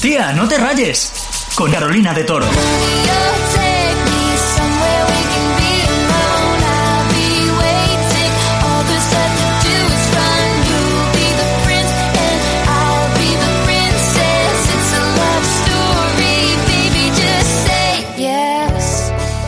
Tía, no te rayes. Con Carolina de Toro.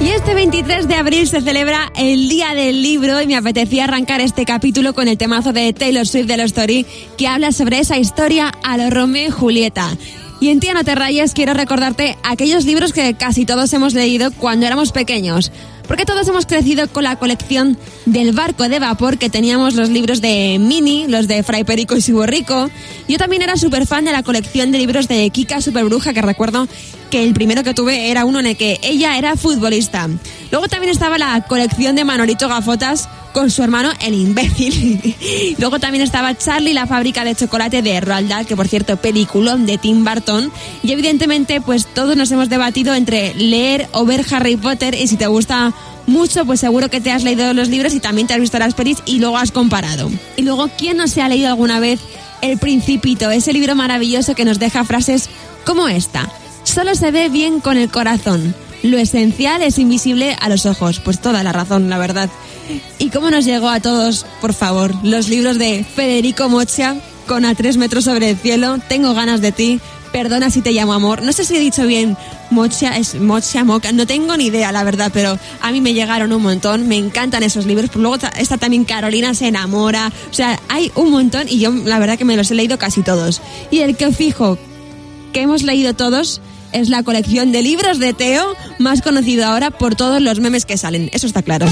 Y este 23 de abril se celebra el Día del Libro y me apetecía arrancar este capítulo con el temazo de Taylor Swift de los Story que habla sobre esa historia a lo Romeo y Julieta. Y en Tía No Te Rayes quiero recordarte aquellos libros que casi todos hemos leído cuando éramos pequeños. Porque todos hemos crecido con la colección del barco de vapor que teníamos los libros de Mini, los de Fray Perico y Rico. Yo también era súper fan de la colección de libros de Kika Superbruja, que recuerdo que el primero que tuve era uno en el que ella era futbolista. Luego también estaba la colección de Manolito Gafotas con su hermano el imbécil. Luego también estaba Charlie, la fábrica de chocolate de Roald Dahl, que por cierto, peliculón de Tim Burton. Y evidentemente, pues todos nos hemos debatido entre leer o ver Harry Potter y si te gusta mucho, pues seguro que te has leído los libros y también te has visto las pelis y luego has comparado. Y luego, ¿quién no se ha leído alguna vez El Principito, ese libro maravilloso que nos deja frases como esta? Solo se ve bien con el corazón. Lo esencial es invisible a los ojos. Pues toda la razón, la verdad. ¿Y cómo nos llegó a todos, por favor, los libros de Federico Mocha con A tres metros sobre el cielo, Tengo ganas de ti, Perdona si te llamo amor. No sé si he dicho bien Mocha, es Mocha, Moca, no tengo ni idea, la verdad, pero a mí me llegaron un montón, me encantan esos libros. Luego está también Carolina se enamora, o sea, hay un montón y yo la verdad que me los he leído casi todos. Y el que fijo que hemos leído todos es la colección de libros de Teo, más conocido ahora por todos los memes que salen, eso está claro.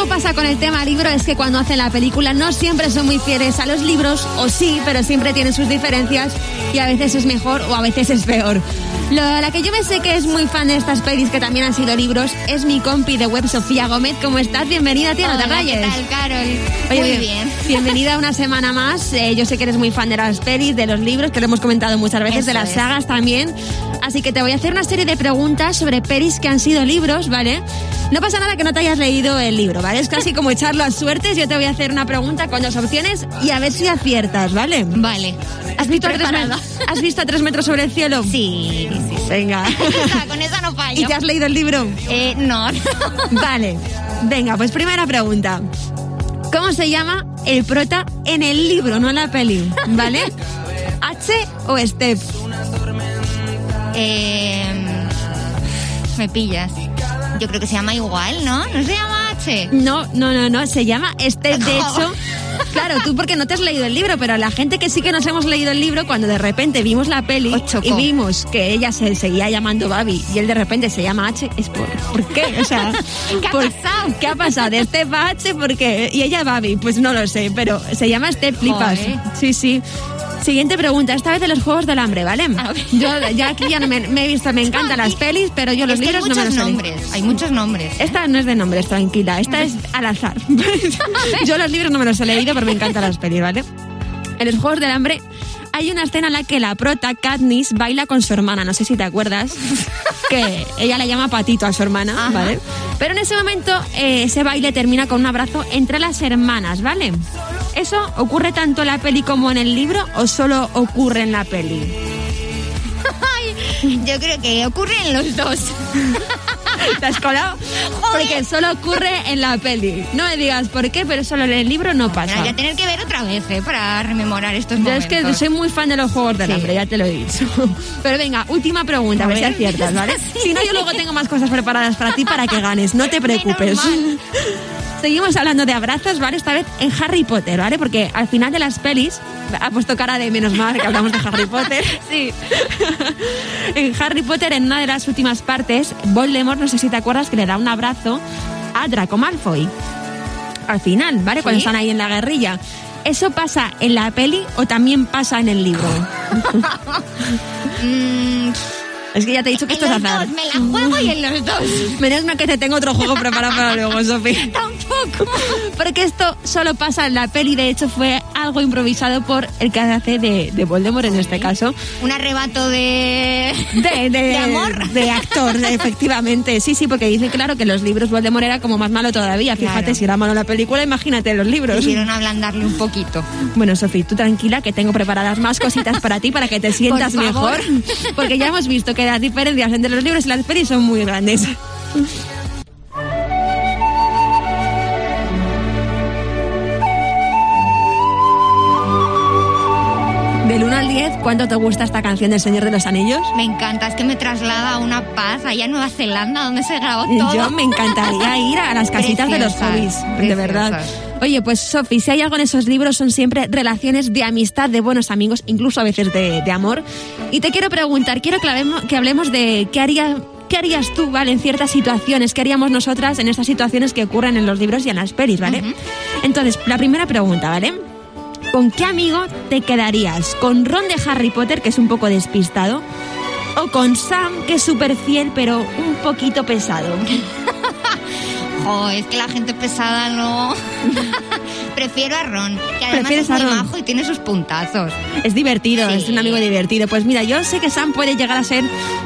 Algo pasa con el tema libro es que cuando hacen la película no siempre son muy fieles a los libros, o sí, pero siempre tienen sus diferencias y a veces es mejor o a veces es peor. Lo, la que yo me sé que es muy fan de estas pelis que también han sido libros es mi compi de web Sofía Gómez. ¿Cómo estás? Bienvenida, tía, no te rayes. ¿Qué tal, Carol? Oye, Muy bien. Bienvenida una semana más. Eh, yo sé que eres muy fan de las pelis, de los libros, que lo hemos comentado muchas veces, de Eso las es. sagas también. Así que te voy a hacer una serie de preguntas sobre pelis que han sido libros, ¿vale? No pasa nada que no te hayas leído el libro, ¿vale? Es casi como echarlo a suertes. Yo te voy a hacer una pregunta con dos opciones y a ver si aciertas, ¿vale? Vale. ¿Has visto, a tres, ¿Has visto a tres metros sobre el cielo? Sí, sí, sí. Venga. Esa, con esa no ¿Y fallo. te has leído el libro? Eh, no. Vale. Venga, pues primera pregunta. ¿Cómo se llama el prota en el libro, no en la peli? ¿Vale? ¿H o Step? eh, me pillas. Yo creo que se llama igual, ¿no? ¿No se llama H? No, no, no, no. Se llama Step. De hecho, claro, tú porque no te has leído el libro, pero la gente que sí que nos hemos leído el libro, cuando de repente vimos la peli y vimos que ella se seguía llamando Babi y él de repente se llama H, es por, ¿por qué? O sea, ¿Qué ha por- pasado? ¿Qué ha pasado? De Step a H, ¿por qué? Y ella Babi, pues no lo sé, pero se llama Step Flipas. Joder. Sí, sí. Siguiente pregunta, esta vez de los Juegos del Hambre, ¿vale? Yo ya aquí ya no me, me he visto, me encantan las pelis, pero yo los Es que hay libros no me los he leído. nombres. Hay muchos nombres. Esta no es de nombres, tranquila. Esta es al azar. Yo los libros no me los he leído, pero me encantan las pelis, ¿vale? En los Juegos del Hambre hay una escena en la que la prota, Katniss, baila con su hermana. No sé si te acuerdas. Que ella le llama patito a su hermana, Ajá. ¿vale? Pero en ese momento eh, ese baile termina con un abrazo entre las hermanas, ¿vale? ¿Eso ocurre tanto en la peli como en el libro o solo ocurre en la peli? Yo creo que ocurre en los dos. ¿Te has colado? Porque solo ocurre en la peli. No me digas por qué, pero solo en el libro no pasa. Voy a tener que ver otra vez, ¿eh? Para rememorar estos Yo momentos. es que soy muy fan de los juegos del Sí. hambre, ya te lo he dicho. Pero venga, última pregunta, a A ver si aciertas, ¿vale? Sí. Si no, yo luego tengo más cosas preparadas para ti para que ganes, no te preocupes. Seguimos hablando de abrazos, ¿vale? Esta vez en Harry Potter, ¿vale? Porque al final de las pelis, ha puesto cara de menos mal que hablamos de Harry Potter. Sí. en Harry Potter, en una de las últimas partes, Voldemort, no sé si te acuerdas, que le da un abrazo a Draco Malfoy. Al final, ¿vale? Cuando están ahí en la guerrilla. ¿Eso pasa en la peli o también pasa en el libro? Mm, Es que ya te he dicho que en esto es los azar. dos, me la juego y en los dos. Menos mal que te tengo otro juego preparado para luego, Sofía. Tampoco. Porque esto solo pasa en la peli, de hecho fue algo improvisado por el que hace de, de Voldemort en este caso. Un arrebato de... De, de- De amor. De actor, efectivamente. Sí, sí, porque dice claro que los libros Voldemort era como más malo todavía. Fíjate, Claro. si era malo la película, imagínate los libros. Quisieron ablandarle un poquito. Bueno, Sofi, tú tranquila que tengo preparadas más cositas para ti para que te sientas Por mejor. Porque ya hemos visto que las diferencias entre los libros y las pelis son muy grandes. ¿cuánto te gusta esta canción del Señor de los Anillos? Me encanta, es que me traslada a una paz allá en Nueva Zelanda donde se grabó todo. Yo me encantaría ir a las casitas de los hobbies, de verdad. Oye, pues Sofi, si hay algo en esos libros son siempre relaciones de amistad, de buenos amigos, incluso a veces de, de amor. Y te quiero preguntar, quiero que hablemos, que hablemos de qué haría... ¿Qué harías tú, ¿vale? En ciertas situaciones, ¿qué haríamos nosotras en estas situaciones que ocurren en los libros y en las pelis, ¿vale? Ujú. Entonces, la primera pregunta, ¿vale? ¿Con qué amigo te quedarías? ¿Con Ron de Harry Potter, que es un poco despistado? ¿O con Sam, que es súper fiel, pero un poquito pesado? Es que la gente pesada no... Prefiero a Ron, que además ¿Prefieres es muy majo y tiene sus puntazos. Es divertido, Sí. es un amigo divertido. Pues mira, yo sé que Sam puede llegar a ser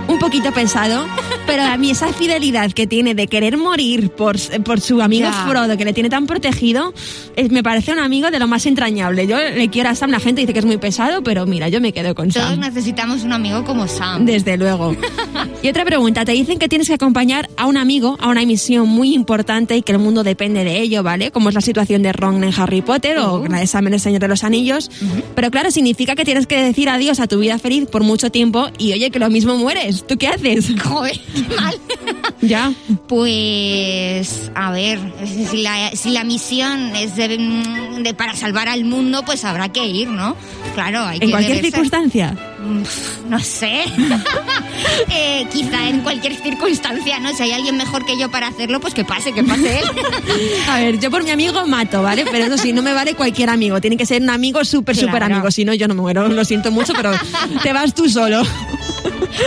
un poquito pesado, pero a mí esa fidelidad que tiene de querer morir por, por su amigo Ya. Frodo, que le tiene tan protegido, es- me parece un amigo de lo más entrañable. Yo le quiero a Sam, la gente dice que es muy pesado, pero mira, yo me quedo con Todos Sam. necesitamos un amigo como Sam. Desde luego. Y otra pregunta, te dicen que tienes que acompañar a un amigo a una misión muy importante y que el mundo depende de ello, ¿vale? Como es la situación de Ron en Harry Potter o Uh. la de Sam en El Señor de los Anillos. Pero claro, significa que tienes que decir adiós a tu vida feliz por mucho tiempo y oye, que lo mismo mueres. ¿Tú qué haces? Joder, mal. ya. Pues, a ver, si la, si la misión es de, de para salvar al mundo, pues habrá que ir, ¿no? Claro, hay que En cualquier deberse- circunstancia. No sé. Eh, quizá en cualquier circunstancia, ¿no? Si hay alguien mejor que yo para hacerlo, pues que pase, que pase él. A ver, yo por mi amigo mato, ¿vale? Pero eso sí, no me vale cualquier amigo. Tiene que ser un amigo súper, súper Claro. amigo. Si no, yo no me muero. Lo siento mucho, pero te vas tú solo.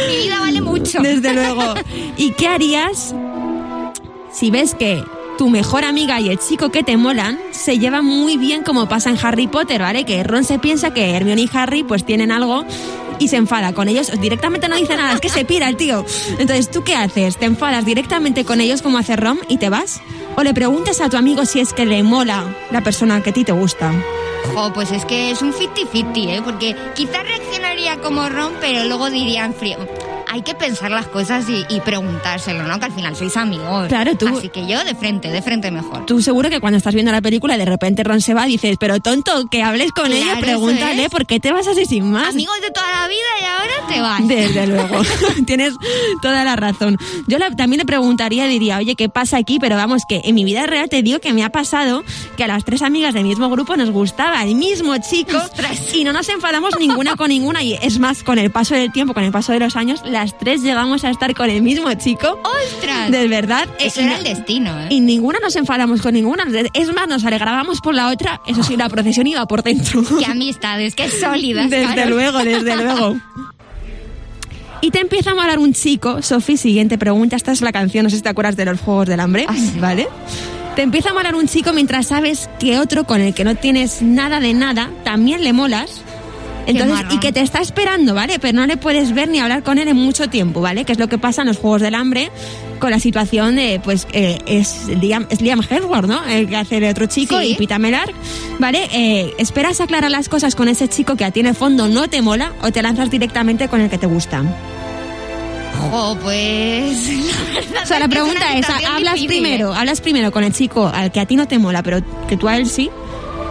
Mi vida vale mucho. Desde luego. ¿Y qué harías si ves que tu mejor amiga y el chico que te molan se llevan muy bien como pasa en Harry Potter, ¿vale? Que Ron se piensa que Hermione y Harry pues tienen algo y se enfada con ellos. Directamente no dice nada, es que se pira el tío. Entonces, ¿tú qué haces? ¿Te enfadas directamente con ellos como hace Ron y te vas? ¿O le preguntas a tu amigo si es que le mola la persona que a ti te gusta? Jo, pues es que es un 50-50, ¿eh? Porque quizás reaccionaría como Ron, pero luego diría en frío. Hay que pensar las cosas y, y preguntárselo, ¿no? Que al final sois amigos. Claro, tú- Así que yo de frente, de frente mejor. Tú seguro que cuando estás viendo la película y de repente Ron se va, dices, pero tonto, que hables con Claro, ella, pregúntale es. por qué te vas así sin más. Amigos de toda la vida y ahora te vas. Desde luego, tienes toda la razón. Yo la- también le preguntaría, diría, oye, ¿qué pasa aquí? Pero vamos, que en mi vida real te digo que me ha pasado que a las tres amigas del mismo grupo nos gustaba el mismo chico Ostras. y no nos enfadamos ninguna con ninguna. Y es más, con el paso del tiempo, con el paso de los años, las tres llegamos a estar con el mismo chico. ¡Ostras! De verdad. Eso era el no- destino, ¿eh? Y ninguna nos enfadamos con ninguna. Es más, nos alegrábamos por la otra. Eso sí, la procesión iba por dentro. Qué amistades, qué sólidas. Desde luego, desde luego. Y te empieza a molar un chico, Sofi, siguiente pregunta, esta es la canción, no sé si te acuerdas de los Juegos del Hambre, sí. ¿vale? Te empieza a molar un chico mientras sabes que otro con el que no tienes nada de nada, también le molas. Entonces, y que te está esperando, ¿vale? Pero no le puedes ver ni hablar con él en mucho tiempo, ¿vale? Que es lo que pasa en los Juegos del Hambre con la situación de, pues, eh, es, Liam, es Liam Hemsworth, ¿no? El que hace el otro chico Sí. y Pita Melar, ¿vale? Eh, ¿Esperas aclarar las cosas con ese chico que a ti en el fondo no te mola o te lanzas directamente con el que te gusta? Jo, pues. La O sea, la pregunta es, ¿hablas difícil, primero, ¿eh? hablas primero con el chico al que a ti no te mola, pero que tú a él sí?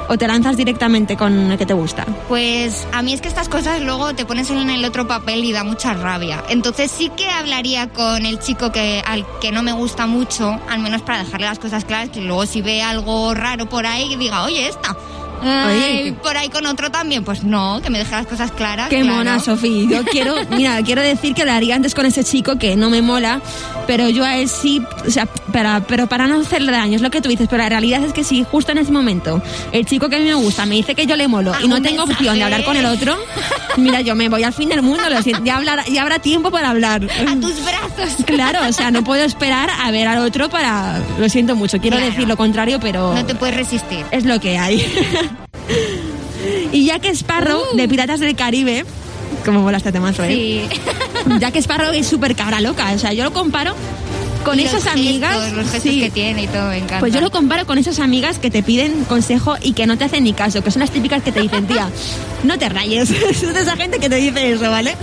¿O te lanzas directamente con el que te gusta? Pues a mí es que estas cosas luego te pones en el otro papel y da mucha rabia. Entonces sí que hablaría con el chico que al que no me gusta mucho, al menos para dejarle las cosas claras, que luego si ve algo raro por ahí, diga, oye, esta. Ay, Oye. por ahí con otro también, pues no, que me deje las cosas claras. Qué claro. mona, Sofía. Yo quiero, mira, quiero decir que lo haría antes con ese chico que no me mola, pero yo a él sí, o sea, para, pero para no hacerle daño, es lo que tú dices, pero la realidad es que si justo en ese momento el chico que a mí me gusta me dice que yo le molo y no tengo opción mensaje. de hablar con el otro, mira, yo me voy al fin del mundo, lo siento, ya, hablará- ya habrá tiempo para hablar. A tus brazos. Claro, o sea, no puedo esperar a ver al otro para... Lo siento mucho, quiero Claro. decir lo contrario, pero No te puedes resistir. es lo que hay. Y Jack Sparrow, Uh. de Piratas del Caribe, como mola este temazo, ¿eh? Sí. Jack Sparrow es súper cabra loca. O sea, yo lo comparo con Y esas los amigas. gestos, los gestos sí. que tiene y todo, me encanta. Pues yo lo comparo con esas amigas que te piden consejo y que no te hacen ni caso, que son las típicas que te dicen, tía, no te rayes. Es de esa gente que te dice eso, ¿vale?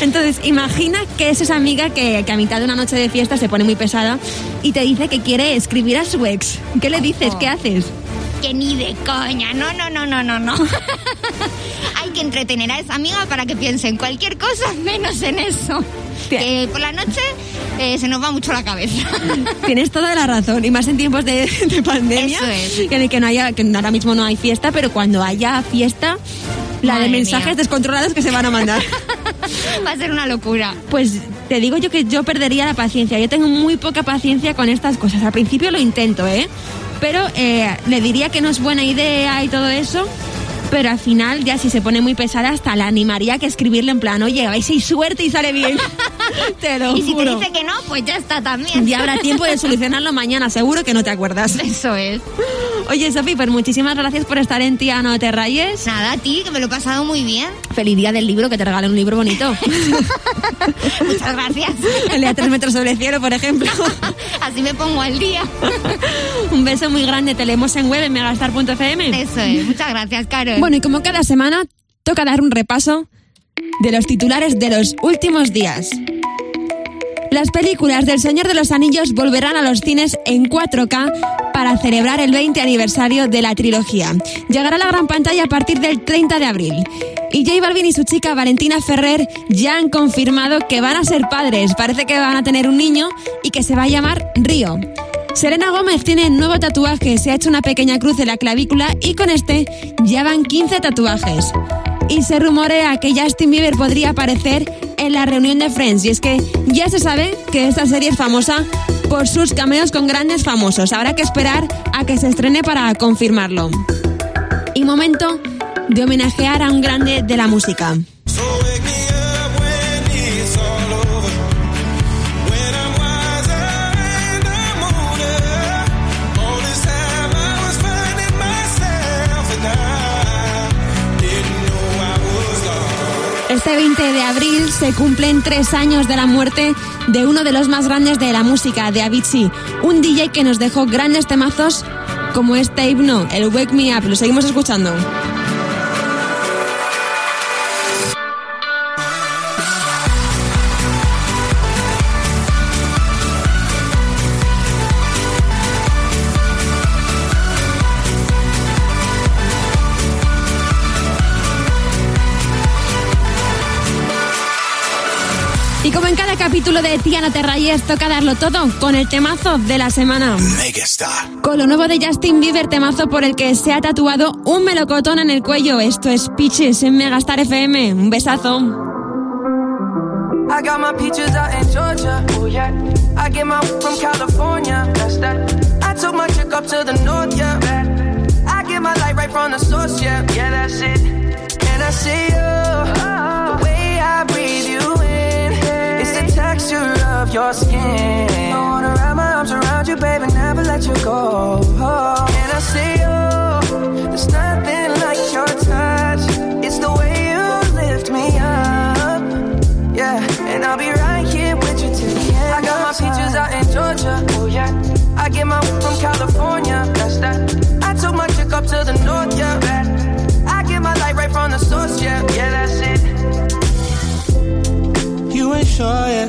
Entonces, imagina que es esa amiga que, que a mitad de una noche de fiesta se pone muy pesada y te dice que quiere escribir a su ex. ¿Qué le dices? ¿Qué haces? Que ni de coña, no, no, no, no, no, no. Hay que entretener a esa amiga para que piense en cualquier cosa menos en eso. Que por la noche eh, se nos va mucho la cabeza. Tienes toda la razón, y más en tiempos de, de pandemia, Eso es. en el que no haya, que ahora mismo no hay fiesta, pero cuando haya fiesta, la de Madre mensajes mía. descontrolados que se van a mandar. Va a ser una locura. Pues te digo yo que yo perdería la paciencia. Yo tengo muy poca paciencia con estas cosas. Al principio lo intento, ¿eh? Pero eh, le diría que no es buena idea y todo eso. Pero al final, ya si se pone muy pesada, hasta la animaría que escribirle en plan, oye, vais hay suerte y sale bien. te lo Y si te juro. dice que no, pues ya está también. Ya habrá tiempo de solucionarlo mañana, seguro que no te acuerdas. Eso es. Oye, Sofi, pues muchísimas gracias por estar en Tía No Te Rayes. Nada, a ti, que me lo he pasado muy bien. Feliz día del libro, que te regalen un libro bonito. Muchas gracias. El a tres metros sobre el cielo, por ejemplo. Así me pongo al día. Un beso muy grande, te leemos en web en megastar.fm. Eso es. Muchas gracias, Carol. Bueno, y como cada semana, toca dar un repaso de los titulares de los últimos días. Las películas del Señor de los Anillos volverán a los cines en 4K para celebrar el 20 aniversario de la trilogía. Llegará a la gran pantalla a partir del 30 de abril. Y J Balvin y su chica Valentina Ferrer ya han confirmado que van a ser padres. Parece que van a tener un niño y que se va a llamar Río. Serena Gómez tiene nuevo tatuaje, se ha hecho una pequeña cruz en la clavícula y con este ya van 15 tatuajes. Y se rumorea que Justin Bieber podría aparecer en la reunión de Friends. Y es que ya se sabe que esta serie es famosa por sus cameos con grandes famosos. Habrá que esperar a que se estrene para confirmarlo. Y momento de homenajear a un grande de la música. Este 20 de abril se cumplen tres años de la muerte de uno de los más grandes de la música, de Avicii, un DJ que nos dejó grandes temazos como este himno, el Wake Me Up. Lo seguimos escuchando. Capítulo de Tía No Te Rayes, toca darlo todo con el temazo de la semana. Megastar. Con lo nuevo de Justin Bieber, temazo por el que se ha tatuado un melocotón en el cuello. Esto es Pitches en Megastar FM. Un besazo. I got my peaches out in Georgia. Oh yeah. I get my from California. That's that. I took my chick up to the north, yeah. I get my light right from the source, yeah. Yeah, that's it. And I see you. Texture your skin. I wanna wrap my arms around you, baby, never let you go. And I see you. There's nothing like your touch. It's the way you lift me up. Yeah, and I'll be right here with you till the end. I got my peaches out in Georgia. Oh yeah. I get my from California. That's that. I took my chick up to the north. Yeah. I get my light right from the source. Yeah, yeah, that's it. You ain't sure yet,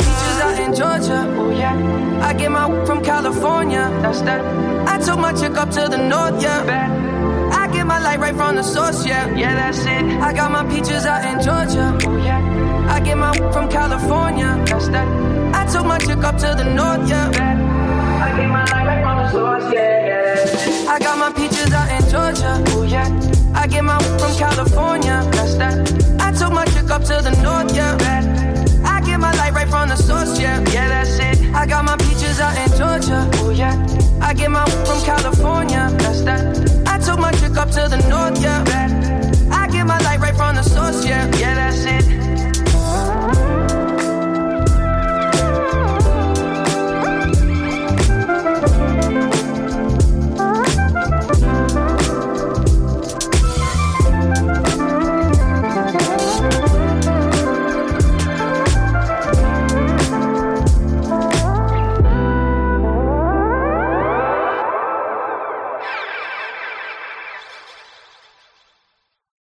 Georgia. Oh yeah. I get my from California. That's that. I took my chick up to the north. Yeah. I get my light right from the source. Yeah. Yeah, that's it. I got my peaches out in Georgia. Oh yeah. I get my from California. That's that. I took my chick up to the north. Yeah. I get my light right from the source. Yeah. yeah. I got my peaches out in Georgia. Oh yeah. I get my from California. That's that. I took my chick up to the north. Yeah. I on the source, yeah, yeah, that's it. I got my peaches out in Georgia, oh yeah. I get my from California, that's that. I took my trip up to the north, yeah.